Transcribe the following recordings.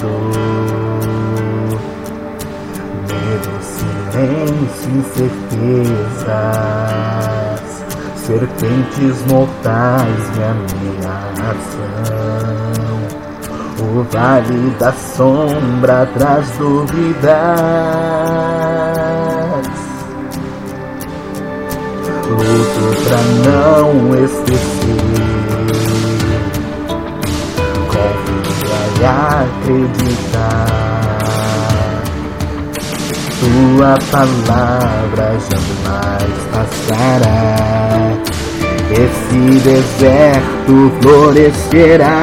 dor. Medo, silêncio, incertezas, serpentes mortais me ameaçam. O vale da sombra traz dúvidas. Luto pra não esquecer. Acreditar. Tua palavra jamais passará. Esse deserto florescerá.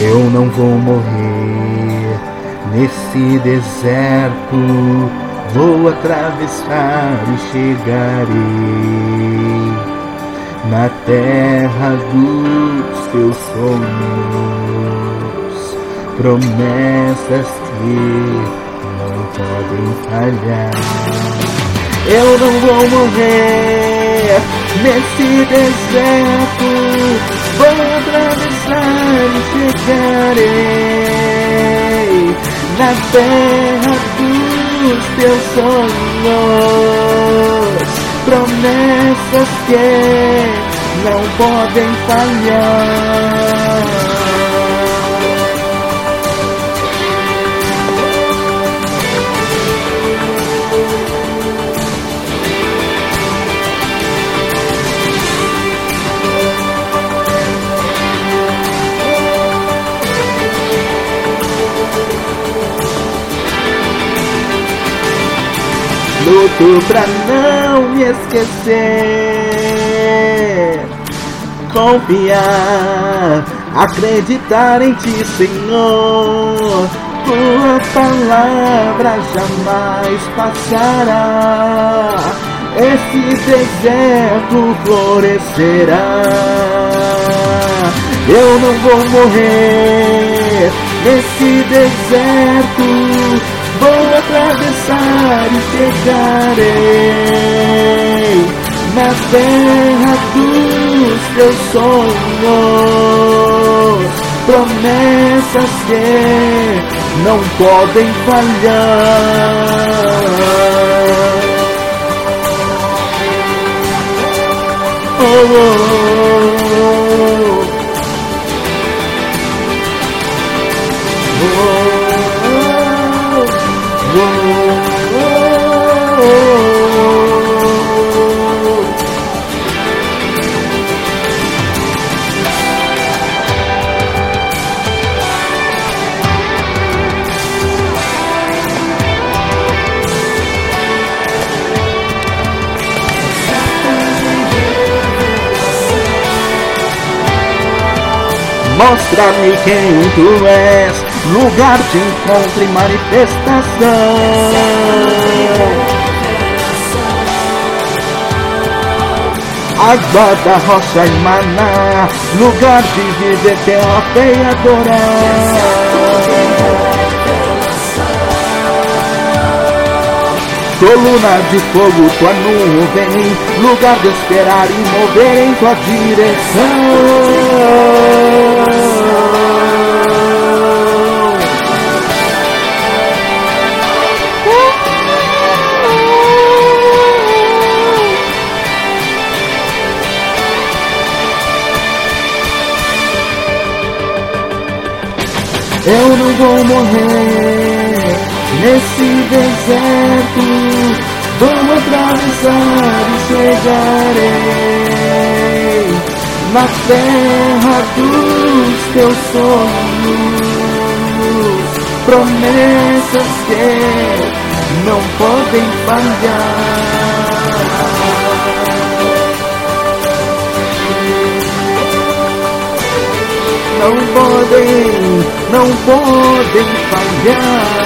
Eu não vou morrer nesse deserto. Vou atravessar e chegarei na terra dos teus sonhos. Promessas que não podem falhar. Eu não vou morrer nesse deserto. Vou atravessar e chegarei na terra dos teus sonhos. Promessas que não podem falhar. Luto pra não me esquecer. Confiar, acreditar em ti, Senhor. Tua palavra jamais passará. Esse deserto florescerá. Eu não vou morrer nesse deserto. Vou atravessar e chegarei na terra dos teus sonhos. Promessas que não podem falhar. Oh, oh, oh, Mostra-me quem tu és, lugar de encontro e manifestação. Água da rocha e maná, lugar de viver, fé e adorar. Coluna de fogo, tua nuvem, lugar de esperar e mover em tua direção. Eu não vou morrer nesse deserto. Vou atravessar e chegarei na terra dos teus sonhos. Promessas que não podem falhar. Não podem, não podem falhar.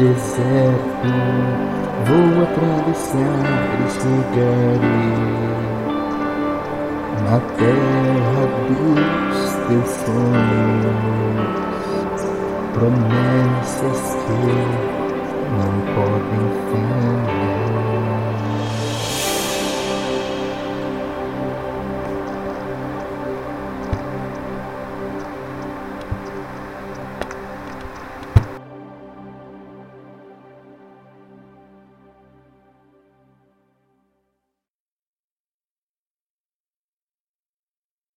Deserto. Vou atravessar e chegarei a terra dos teus sonhos, promessas que não podem falhar.